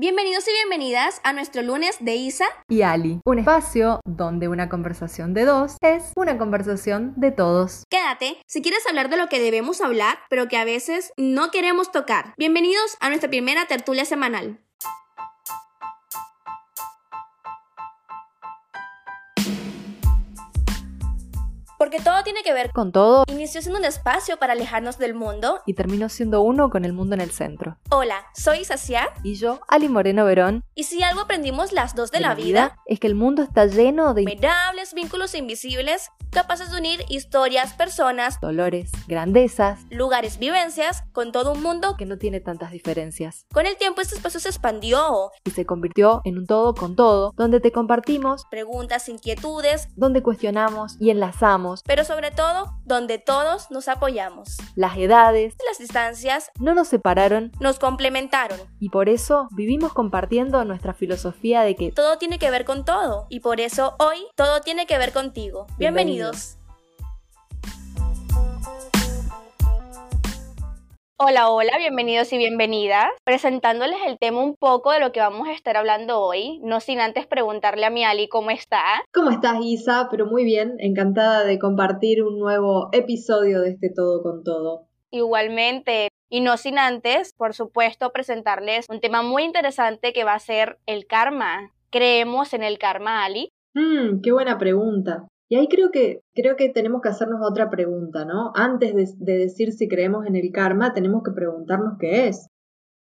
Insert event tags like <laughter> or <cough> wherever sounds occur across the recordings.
Bienvenidos y bienvenidas a nuestro lunes de Isa y Ali, un espacio donde una conversación de dos es una conversación de todos. Quédate si quieres hablar de lo que debemos hablar, pero que a veces no queremos tocar. Bienvenidos a nuestra primera tertulia semanal. Porque todo tiene que ver con todo. Inició siendo un espacio para alejarnos del mundo y terminó siendo uno con el mundo en el centro. Hola, soy Sacia y yo, Ali Moreno Verón. Y si algo aprendimos las dos de, la, vida, es que el mundo está lleno de innumerables vínculos invisibles capaces de unir historias, personas, dolores, grandezas, lugares, vivencias con todo un mundo que no tiene tantas diferencias. Con el tiempo este espacio se expandió y se convirtió en un todo con todo, donde te compartimos preguntas, inquietudes, donde cuestionamos y enlazamos, pero sobre todo donde todos nos apoyamos. Las edades, las distancias no nos separaron, nos complementaron y por eso vivimos compartiendo nuestra filosofía de que todo tiene que ver con todo y por eso hoy todo tiene que ver contigo. Bienvenido. Hola, hola, bienvenidos y bienvenidas. Presentándoles el tema un poco de lo que vamos a estar hablando hoy, no sin antes preguntarle a mi Ali cómo está. ¿Cómo estás, Isa? Pero muy bien, encantada de compartir un nuevo episodio de este Todo con Todo. Igualmente, y no sin antes, por supuesto, presentarles un tema muy interesante que va a ser el karma. ¿Creemos en el karma, Ali? Mmm, qué buena pregunta. Y ahí creo que, creo que tenemos que hacernos otra pregunta, ¿no? Antes de, decir si creemos en el karma, tenemos que preguntarnos qué es.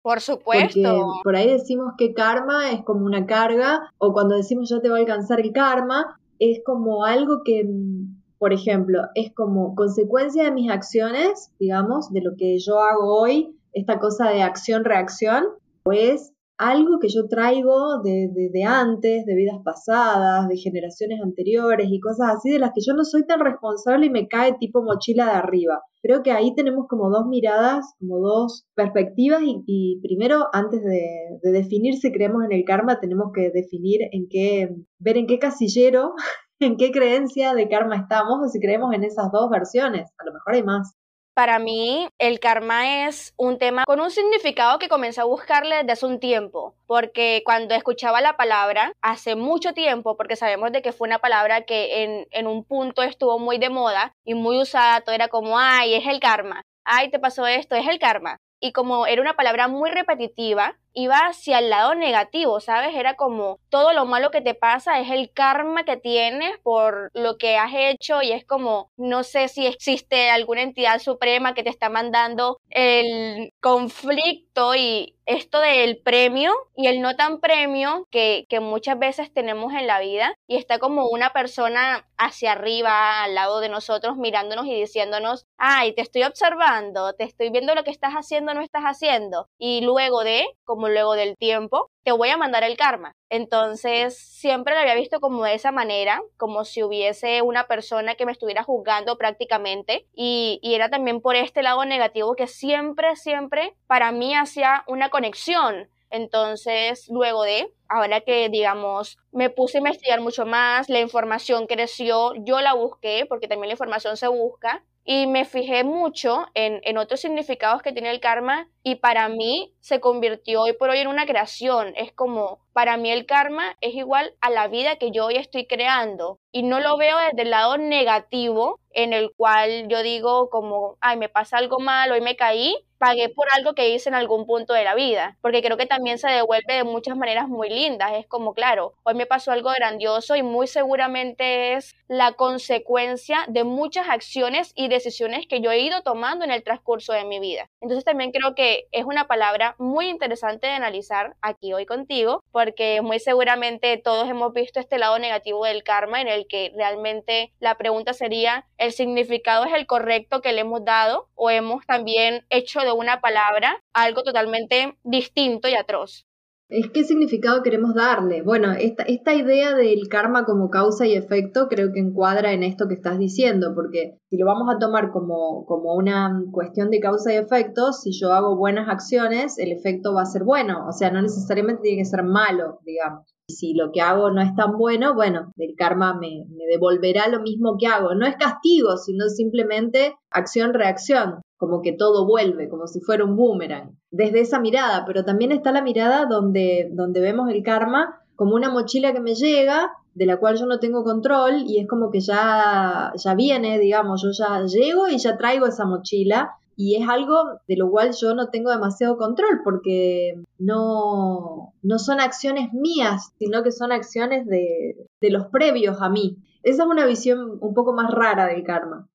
Por supuesto. Porque por ahí decimos que karma es como una carga, o cuando decimos ya te va a alcanzar el karma, es como algo que, mm, por ejemplo, es como consecuencia de mis acciones, digamos, de lo que yo hago hoy, esta cosa de acción-reacción, pues algo que yo traigo de, antes, de vidas pasadas, de generaciones anteriores y cosas así, de las que yo no soy tan responsable y me cae tipo mochila de arriba. Creo que ahí tenemos como dos miradas, como dos perspectivas y, primero, antes de, de, definir si creemos en el karma, tenemos que definir en qué, ver en qué casillero, <laughs> en qué creencia de karma estamos o si creemos en esas dos versiones. A lo mejor hay más. Para mí, el karma es un tema con un significado que comencé a buscarle desde hace un tiempo, porque cuando escuchaba la palabra, hace mucho tiempo, porque sabemos de que fue una palabra que en, en un punto estuvo muy de moda y muy usada, todo era como, ay, es el karma, ay, te pasó esto, es el karma. Y como era una palabra muy repetitiva, iba hacia el lado negativo, ¿sabes? Era como todo lo malo que te pasa es el karma que tienes por lo que has hecho y es como, no sé si existe alguna entidad suprema que te está mandando el conflicto y esto del premio y el no tan premio que, que muchas veces tenemos en la vida y está como una persona hacia arriba al lado de nosotros mirándonos y diciéndonos, ay, te estoy observando, te estoy viendo lo que estás haciendo, no estás haciendo. Y luego de, como luego del tiempo, te voy a mandar el karma. Entonces, siempre lo había visto como de esa manera, como si hubiese una persona que me estuviera juzgando prácticamente. Y, y era también por este lado negativo que siempre, siempre para mí hacía una conexión. Entonces, luego de, ahora que digamos, me puse a investigar mucho más, la información creció, yo la busqué, porque también la información se busca, y me fijé mucho en, en, otros significados que tiene el karma y para mí se convirtió hoy por hoy en una creación. Es como, para mí el karma es igual a la vida que yo hoy estoy creando y no lo veo desde el lado negativo en el cual yo digo como, ay, me pasa algo mal, hoy me caí, pagué por algo que hice en algún punto de la vida, porque creo que también se devuelve de muchas maneras muy lindas. Es como, claro, hoy me pasó algo grandioso y muy seguramente es la consecuencia de muchas acciones y decisiones que yo he ido tomando en el transcurso de mi vida. Entonces también creo que es una palabra muy interesante de analizar aquí hoy contigo, porque muy seguramente todos hemos visto este lado negativo del karma en el que realmente la pregunta sería, ¿el significado es el correcto que le hemos dado o hemos también hecho de una palabra algo totalmente distinto y atroz? ¿Es qué significado queremos darle? Bueno, esta, esta idea del karma como causa y efecto creo que encuadra en esto que estás diciendo, porque si lo vamos a tomar como, como una cuestión de causa y efecto, si yo hago buenas acciones, el efecto va a ser bueno, o sea, no necesariamente tiene que ser malo, digamos. Y si lo que hago no es tan bueno, bueno, el karma me, me devolverá lo mismo que hago. No es castigo, sino simplemente acción-reacción. Como que todo vuelve, como si fuera un boomerang, desde esa mirada, pero también está la mirada donde, donde vemos el karma como una mochila que me llega, de la cual yo no tengo control y es como que ya, ya viene, digamos, yo ya llego y ya traigo esa mochila y es algo de lo cual yo no tengo demasiado control porque no, no son acciones mías, sino que son acciones de, de los previos a mí. Esa es una visión un poco más rara del karma.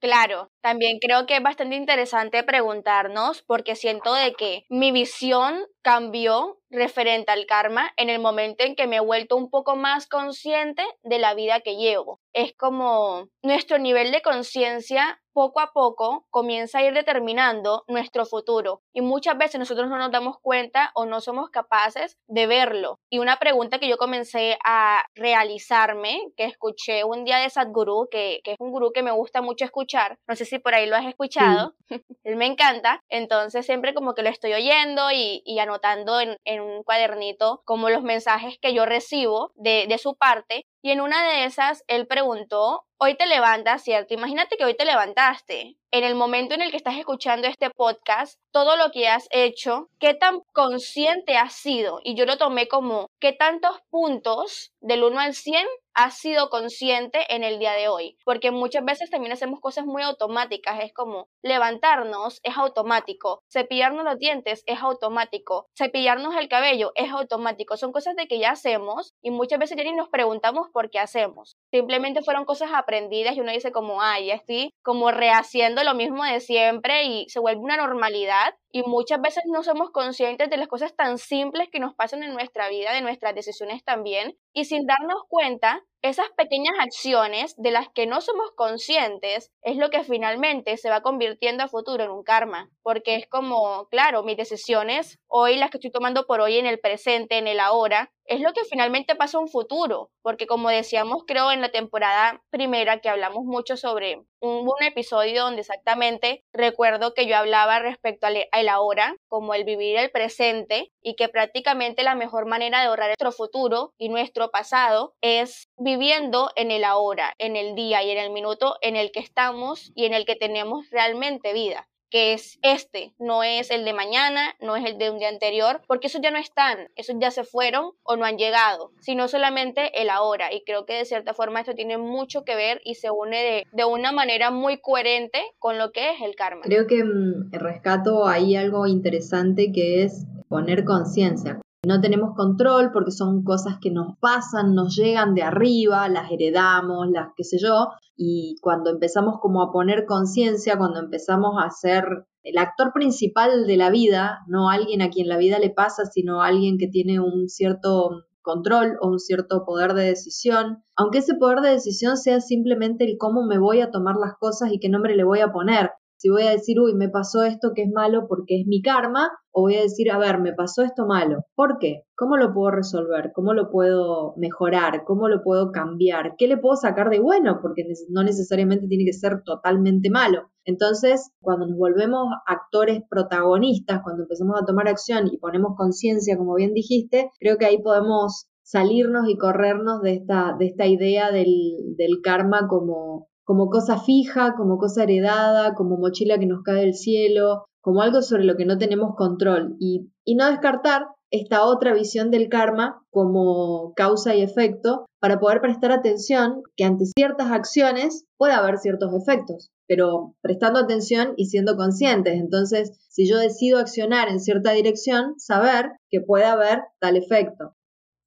Claro, también creo que es bastante interesante preguntarnos porque siento de que mi visión cambió referente al karma en el momento en que me he vuelto un poco más consciente de la vida que llevo. Es como nuestro nivel de conciencia poco a poco comienza a ir determinando nuestro futuro y muchas veces nosotros no nos damos cuenta o no somos capaces de verlo. Y una pregunta que yo comencé a realizarme, que escuché un día de Sadhguru, que, que es un gurú que me gusta mucho escuchar, no sé si por ahí lo has escuchado, <laughs> él me encanta, entonces siempre como que lo estoy oyendo y, y anotando en, en, un cuadernito como los mensajes que yo recibo de, de su parte y en una de esas él preguntó hoy te levantas, ¿cierto? Imagínate que hoy te levantaste. En el momento en el que estás escuchando este podcast, todo lo que has hecho, qué tan consciente has sido. Y yo lo tomé como qué tantos puntos del 1 al 100 has sido consciente en el día de hoy. Porque muchas veces también hacemos cosas muy automáticas. Es como levantarnos es automático, cepillarnos los dientes es automático, cepillarnos el cabello es automático. Son cosas de que ya hacemos y muchas veces ya ni nos preguntamos por qué hacemos. Simplemente fueron cosas aprendidas y uno dice como, ay, ya estoy como rehaciendo lo mismo de siempre y se vuelve una normalidad y muchas veces no somos conscientes de las cosas tan simples que nos pasan en nuestra vida, de nuestras decisiones también, y sin darnos cuenta, esas pequeñas acciones de las que no somos conscientes es lo que finalmente se va convirtiendo a futuro en un karma, porque es como, claro, mis decisiones hoy, las que estoy tomando por hoy en el presente, en el ahora, es lo que finalmente pasa un futuro, porque como decíamos creo en la temporada primera que hablamos mucho sobre un, un episodio donde exactamente recuerdo que yo hablaba respecto al, al, ahora, como el vivir el presente y que prácticamente la mejor manera de ahorrar nuestro futuro y nuestro pasado es viviendo en el ahora, en el día y en el minuto en el que estamos y en el que tenemos realmente vida que es este, no es el de mañana, no es el de un día anterior, porque esos ya no están, esos ya se fueron o no han llegado, sino solamente el ahora. Y creo que de cierta forma esto tiene mucho que ver y se une de, de una manera muy coherente con lo que es el karma. Creo que mmm, rescato ahí algo interesante que es poner conciencia. No tenemos control porque son cosas que nos pasan, nos llegan de arriba, las heredamos, las qué sé yo, y cuando empezamos como a poner conciencia, cuando empezamos a ser el actor principal de la vida, no alguien a quien la vida le pasa, sino alguien que tiene un cierto control o un cierto poder de decisión, aunque ese poder de decisión sea simplemente el cómo me voy a tomar las cosas y qué nombre le voy a poner, si voy a decir, uy, me pasó esto que es malo porque es mi karma, o voy a decir, a ver, me pasó esto malo. ¿Por qué? ¿Cómo lo puedo resolver? ¿Cómo lo puedo mejorar? ¿Cómo lo puedo cambiar? ¿Qué le puedo sacar de bueno? Porque no necesariamente tiene que ser totalmente malo. Entonces, cuando nos volvemos actores protagonistas, cuando empezamos a tomar acción y ponemos conciencia, como bien dijiste, creo que ahí podemos salirnos y corrernos de esta, de esta idea del, del karma como como cosa fija, como cosa heredada, como mochila que nos cae del cielo, como algo sobre lo que no tenemos control y, y no descartar esta otra visión del karma como causa y efecto para poder prestar atención que ante ciertas acciones puede haber ciertos efectos, pero prestando atención y siendo conscientes. Entonces, si yo decido accionar en cierta dirección, saber que puede haber tal efecto.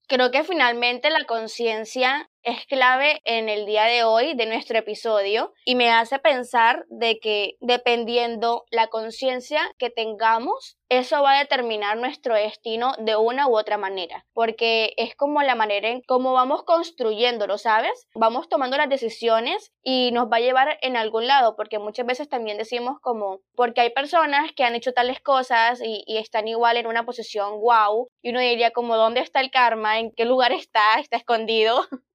Creo que finalmente la conciencia es clave en el día de hoy de nuestro episodio y me hace pensar de que dependiendo la conciencia que tengamos, eso va a determinar nuestro destino de una u otra manera, porque es como la manera en cómo vamos construyéndolo, ¿sabes? Vamos tomando las decisiones y nos va a llevar en algún lado, porque muchas veces también decimos como, porque hay personas que han hecho tales cosas y, y están igual en una posición wow, y uno diría como, ¿dónde está el karma? ¿En qué lugar está? ¿Está escondido? <laughs>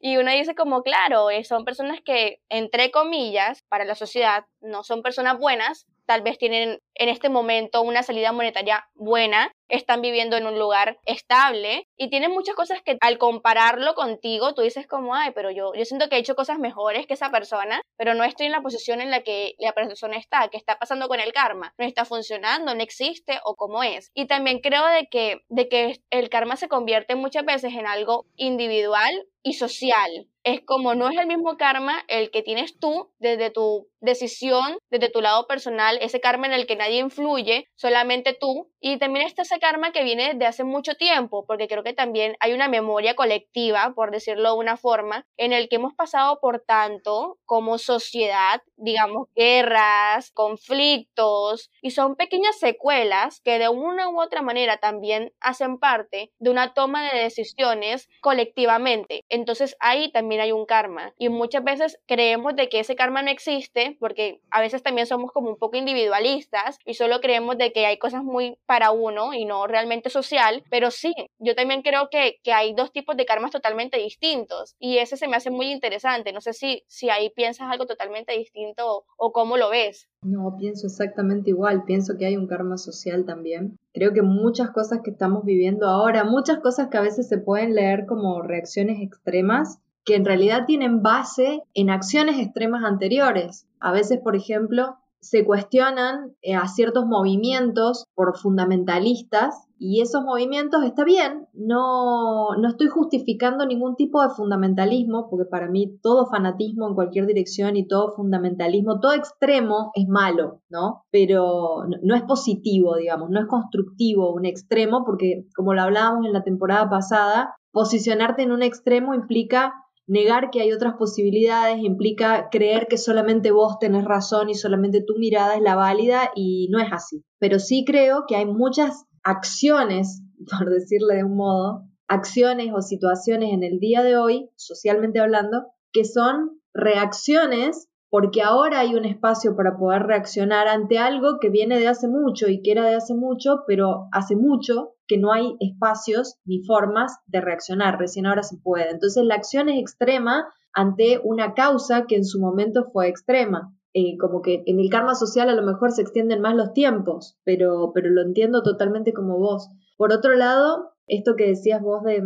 Y uno dice como, claro, eh, son personas que, entre comillas, para la sociedad no son personas buenas, tal vez tienen en este momento una salida monetaria buena, están viviendo en un lugar estable y tienen muchas cosas que al compararlo contigo tú dices como, ay, pero yo, yo siento que he hecho cosas mejores que esa persona, pero no estoy en la posición en la que la persona está, ¿qué está pasando con el karma? ¿No está funcionando? ¿No existe? ¿O cómo es? Y también creo de que, de que el karma se convierte muchas veces en algo individual y social. Es como no es el mismo karma el que tienes tú desde tu decisión, desde tu lado personal, ese karma en el que nadie influye, solamente tú. Y también está ese karma que viene desde hace mucho tiempo, porque creo que también hay una memoria colectiva, por decirlo de una forma, en el que hemos pasado por tanto como sociedad, digamos, guerras, conflictos, y son pequeñas secuelas que de una u otra manera también hacen parte de una toma de decisiones colectivamente. Entonces ahí también hay un karma. Y muchas veces creemos de que ese karma no existe porque a veces también somos como un poco individualistas y solo creemos de que hay cosas muy para uno y no realmente social, pero sí, yo también creo que, que hay dos tipos de karmas totalmente distintos y ese se me hace muy interesante. No sé si, si ahí piensas algo totalmente distinto o, o cómo lo ves. No, pienso exactamente igual, pienso que hay un karma social también. Creo que muchas cosas que estamos viviendo ahora, muchas cosas que a veces se pueden leer como reacciones extremas, que en realidad tienen base en acciones extremas anteriores. A veces, por ejemplo, se cuestionan eh, a ciertos movimientos por fundamentalistas y esos movimientos está bien, no, no estoy justificando ningún tipo de fundamentalismo, porque para mí todo fanatismo en cualquier dirección y todo fundamentalismo, todo extremo es malo, ¿no? Pero no es positivo, digamos, no es constructivo un extremo, porque como lo hablábamos en la temporada pasada, posicionarte en un extremo implica Negar que hay otras posibilidades implica creer que solamente vos tenés razón y solamente tu mirada es la válida y no es así. Pero sí creo que hay muchas acciones, <laughs> por decirle de un modo, acciones o situaciones en el día de hoy, socialmente hablando, que son reacciones porque ahora hay un espacio para poder reaccionar ante algo que viene de hace mucho y que era de hace mucho, pero hace mucho que no hay espacios ni formas de reaccionar, recién ahora se puede. Entonces la acción es extrema ante una causa que en su momento fue extrema. Eh, como que en el karma social a lo mejor se extienden más los tiempos, pero, pero lo entiendo totalmente como vos. Por otro lado, esto que decías vos de,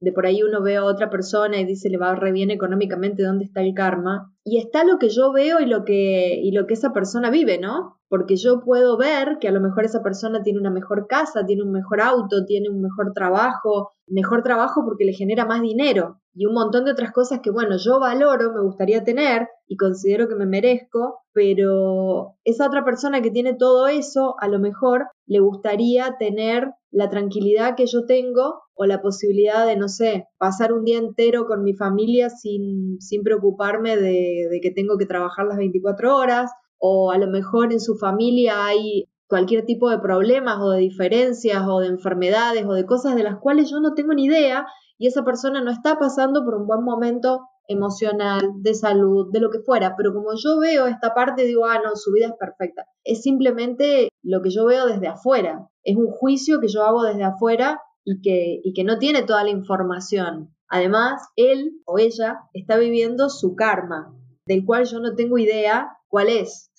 de por ahí uno ve a otra persona y dice le va re bien económicamente, ¿dónde está el karma? Y está lo que yo veo y lo que, y lo que esa persona vive, ¿no? Porque yo puedo ver que a lo mejor esa persona tiene una mejor casa, tiene un mejor auto, tiene un mejor trabajo, mejor trabajo porque le genera más dinero y un montón de otras cosas que, bueno, yo valoro, me gustaría tener y considero que me merezco, pero esa otra persona que tiene todo eso, a lo mejor le gustaría tener la tranquilidad que yo tengo o la posibilidad de, no sé, pasar un día entero con mi familia sin, sin preocuparme de, de que tengo que trabajar las 24 horas, o a lo mejor en su familia hay cualquier tipo de problemas o de diferencias o de enfermedades o de cosas de las cuales yo no tengo ni idea y esa persona no está pasando por un buen momento emocional, de salud, de lo que fuera, pero como yo veo esta parte, digo, ah, no, su vida es perfecta. Es simplemente lo que yo veo desde afuera, es un juicio que yo hago desde afuera y que, y que no tiene toda la información. Además, él o ella está viviendo su karma, del cual yo no tengo idea cuál es.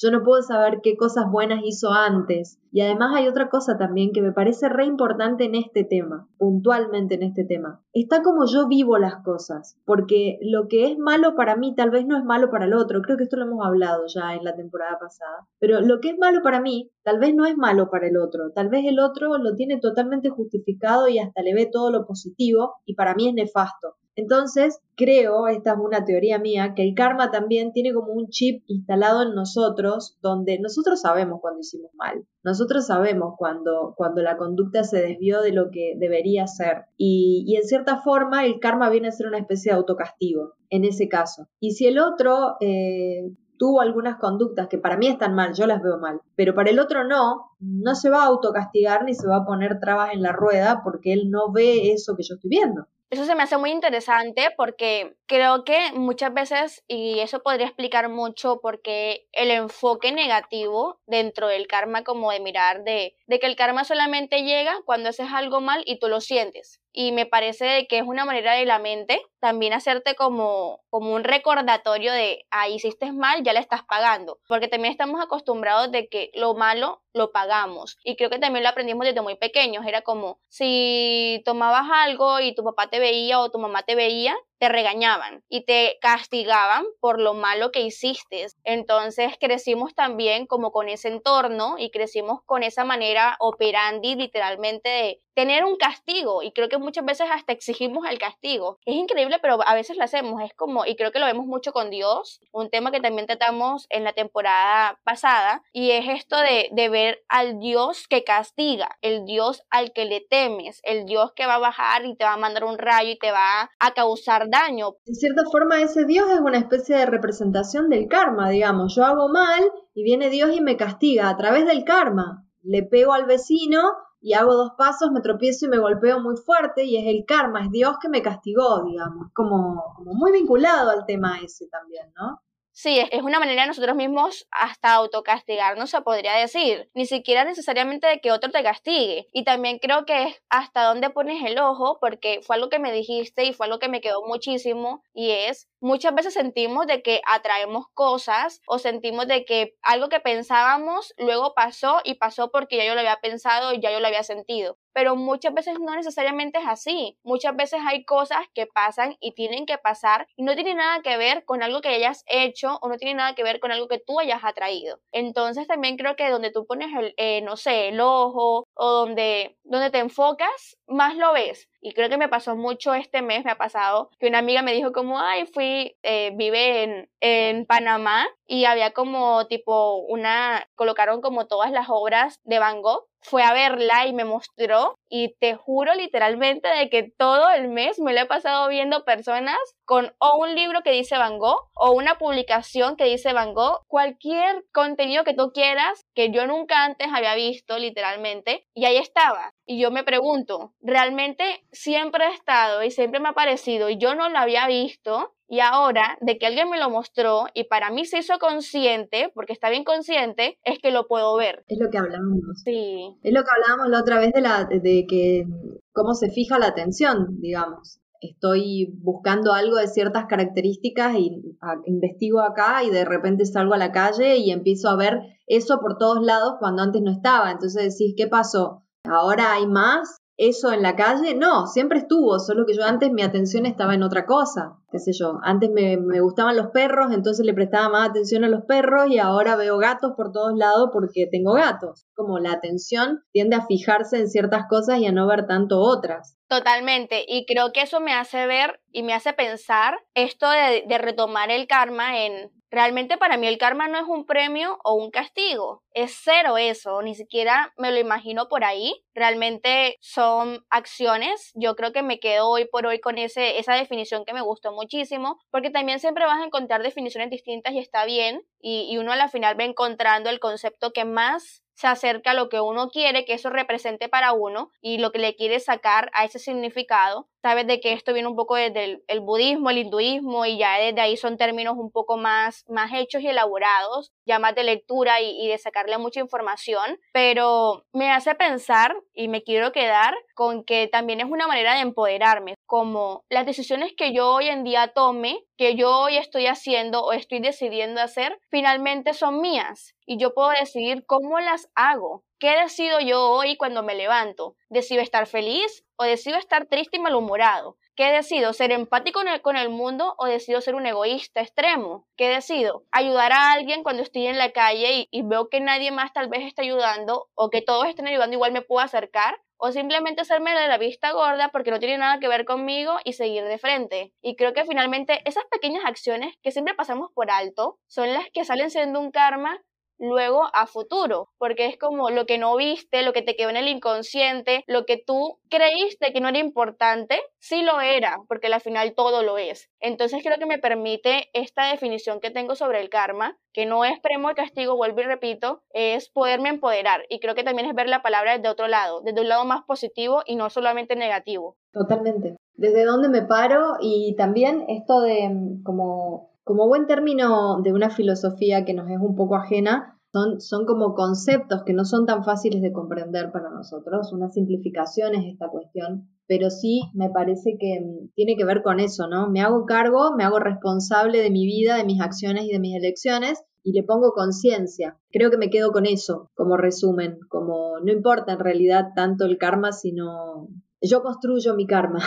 Yo no puedo saber qué cosas buenas hizo antes. Y además hay otra cosa también que me parece re importante en este tema, puntualmente en este tema. Está como yo vivo las cosas, porque lo que es malo para mí tal vez no es malo para el otro. Creo que esto lo hemos hablado ya en la temporada pasada. Pero lo que es malo para mí tal vez no es malo para el otro. Tal vez el otro lo tiene totalmente justificado y hasta le ve todo lo positivo y para mí es nefasto. Entonces, creo, esta es una teoría mía, que el karma también tiene como un chip instalado en nosotros, donde nosotros sabemos cuando hicimos mal, nosotros sabemos cuando, cuando la conducta se desvió de lo que debería ser. Y, en cierta forma, el karma viene a ser una especie de autocastigo, en ese caso. Y si el otro... Eh, tuvo algunas conductas que para mí están mal, yo las veo mal, pero para el otro no, no se va a autocastigar ni se va a poner trabas en la rueda porque él no ve eso que yo estoy viendo. Eso se me hace muy interesante porque creo que muchas veces, y eso podría explicar mucho porque el enfoque negativo dentro del karma, como de mirar de, de que el karma solamente llega cuando haces algo mal y tú lo sientes. Y me parece que es una manera de la mente también hacerte como, como un recordatorio de, ah, hiciste mal, ya le estás pagando, porque también estamos acostumbrados de que lo malo lo pagamos. Y creo que también lo aprendimos desde muy pequeños. Era como si tomabas algo y tu papá te veía o tu mamá te veía, te regañaban y te castigaban por lo malo que hiciste. Entonces crecimos también como con ese entorno y crecimos con esa manera operandi literalmente de tener un castigo y creo que muchas veces hasta exigimos el castigo. Es increíble, pero a veces lo hacemos, es como, y creo que lo vemos mucho con Dios, un tema que también tratamos en la temporada pasada, y es esto de, de ver al Dios que castiga, el Dios al que le temes, el Dios que va a bajar y te va a mandar un rayo y te va a causar daño. De cierta forma, ese Dios es una especie de representación del karma, digamos, yo hago mal y viene Dios y me castiga a través del karma. Le pego al vecino y hago dos pasos, me tropiezo y me golpeo muy fuerte y es el karma, es Dios que me castigó, digamos, como, como muy vinculado al tema ese también, ¿no? Sí, es una manera de nosotros mismos hasta autocastigarnos, se podría decir. Ni siquiera necesariamente de que otro te castigue. Y también creo que es hasta dónde pones el ojo, porque fue algo que me dijiste y fue algo que me quedó muchísimo, y es muchas veces sentimos de que atraemos cosas o sentimos de que algo que pensábamos luego pasó y pasó porque ya yo lo había pensado y ya yo lo había sentido. Pero muchas veces no necesariamente es así. Muchas veces hay cosas que pasan y tienen que pasar y no tiene nada que ver con algo que hayas hecho o no tiene nada que ver con algo que tú hayas atraído. Entonces también creo que donde tú pones el, eh, no sé, el ojo o donde, donde te enfocas, más lo ves. Y creo que me pasó mucho este mes, me ha pasado, que una amiga me dijo como, ay, fui, eh, vive en, en Panamá y había como tipo una, colocaron como todas las obras de Van Gogh fue a verla y me mostró y te juro literalmente de que todo el mes me lo he pasado viendo personas con o un libro que dice Van Gogh o una publicación que dice Van Gogh, cualquier contenido que tú quieras que yo nunca antes había visto literalmente y ahí estaba. Y yo me pregunto, ¿realmente siempre ha estado y siempre me ha parecido y yo no lo había visto? Y ahora, de que alguien me lo mostró y para mí se hizo consciente, porque está bien consciente, es que lo puedo ver. Es lo que hablábamos. Sí. Es lo que hablábamos la otra vez de, la, de que cómo se fija la atención, digamos. Estoy buscando algo de ciertas características y investigo acá y de repente salgo a la calle y empiezo a ver eso por todos lados cuando antes no estaba. Entonces decís, ¿qué pasó? Ahora hay más eso en la calle? No, siempre estuvo, solo que yo antes mi atención estaba en otra cosa, qué sé yo. Antes me, me, gustaban los perros, entonces le prestaba más atención a los perros y ahora veo gatos por todos lados porque tengo gatos. Como la atención tiende a fijarse en ciertas cosas y a no ver tanto otras. Totalmente, y creo que eso me hace ver y me hace pensar esto de, de retomar el karma en Realmente para mí el karma no es un premio o un castigo, es cero eso, ni siquiera me lo imagino por ahí. Realmente son acciones. Yo creo que me quedo hoy por hoy con ese, esa definición que me gustó muchísimo, porque también siempre vas a encontrar definiciones distintas y está bien, y, y uno a la final va encontrando el concepto que más se acerca a lo que uno quiere que eso represente para uno y lo que le quiere sacar a ese significado. Sabes de que esto viene un poco desde el, budismo, el hinduismo y ya desde ahí son términos un poco más, más hechos y elaborados, ya más de lectura y, y de sacarle mucha información, pero me hace pensar y me quiero quedar con que también es una manera de empoderarme, como las decisiones que yo hoy en día tome, que yo hoy estoy haciendo o estoy decidiendo hacer, finalmente son mías y yo puedo decidir cómo las hago. ¿Qué decido yo hoy cuando me levanto? ¿Decido estar feliz o decido estar triste y malhumorado? ¿Qué decido? ¿Ser empático con el, mundo o decido ser un egoísta extremo? ¿Qué decido? ¿Ayudar a alguien cuando estoy en la calle y, y, veo que nadie más tal vez está ayudando o que todos estén ayudando igual me puedo acercar? ¿O simplemente hacerme de la vista gorda porque no tiene nada que ver conmigo y seguir de frente? Y creo que finalmente esas pequeñas acciones que siempre pasamos por alto son las que salen siendo un karma luego a futuro, porque es como lo que no viste, lo que te quedó en el inconsciente, lo que tú creíste que no era importante, sí lo era, porque al final todo lo es. Entonces creo que me permite esta definición que tengo sobre el karma, que no es premio y castigo, vuelvo y repito, es poderme empoderar. Y creo que también es ver la palabra desde otro lado, desde un lado más positivo y no solamente negativo. Totalmente. Desde dónde me paro y también esto de mm, como como buen término de una filosofía que nos es un poco ajena, son, son como conceptos que no son tan fáciles de comprender para nosotros. Una simplificación es esta cuestión pero sí me parece que mm, tiene que ver con eso, ¿no? Me hago cargo, me hago responsable de mi vida, de mis acciones y de mis elecciones y le pongo conciencia. Creo que me quedo con eso como resumen, como no importa en realidad tanto el karma, sino yo construyo mi karma.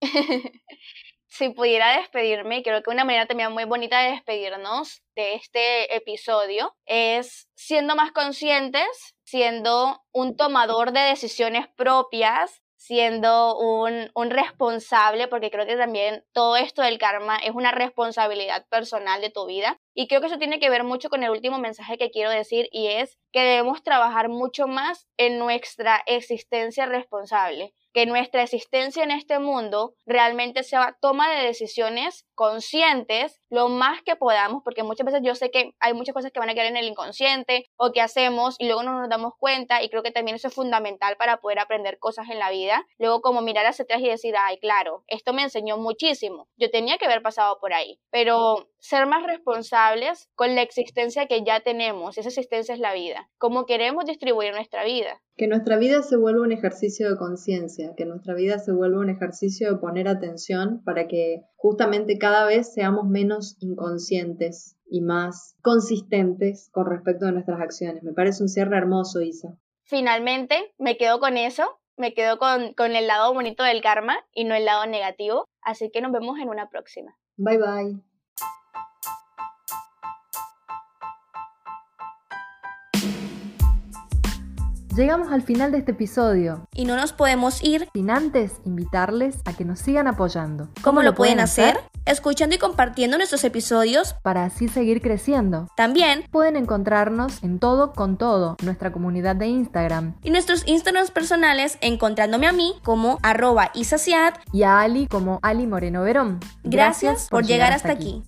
<laughs> si pudiera despedirme, creo que una manera también muy bonita de despedirnos de este episodio es siendo más conscientes, siendo un tomador de decisiones propias, siendo un, un, responsable, porque creo que también todo esto del karma es una responsabilidad personal de tu vida. Y creo que eso tiene que ver mucho con el último mensaje que quiero decir y es que debemos trabajar mucho más en nuestra existencia responsable que nuestra existencia en este mundo realmente sea toma de decisiones conscientes lo más que podamos, porque muchas veces yo sé que hay muchas cosas que van a quedar en el inconsciente o que hacemos y luego no nos damos cuenta y creo que también eso es fundamental para poder aprender cosas en la vida. Luego como mirar hacia atrás y decir, ay, claro, esto me enseñó muchísimo, yo tenía que haber pasado por ahí, pero ser más responsables con la existencia que ya tenemos, esa existencia es la vida, cómo queremos distribuir nuestra vida. Que nuestra vida se vuelva un ejercicio de conciencia, que nuestra vida se vuelva un ejercicio de poner atención para que justamente cada vez seamos menos inconscientes y más consistentes con respecto a nuestras acciones. Me parece un cierre hermoso, Isa. Finalmente, me quedo con eso, me quedo con, con el lado bonito del karma y no el lado negativo, así que nos vemos en una próxima. Bye bye. Llegamos al final de este episodio. Y no nos podemos ir sin antes invitarles a que nos sigan apoyando. ¿Cómo, lo pueden hacer? Escuchando y compartiendo nuestros episodios para así seguir creciendo. También pueden encontrarnos en todo con todo, nuestra comunidad de Instagram. Y nuestros Instagrams personales encontrándome a mí como arroba isaciad y a Ali como Ali Moreno Verón. Gracias, por, llegar, hasta, aquí.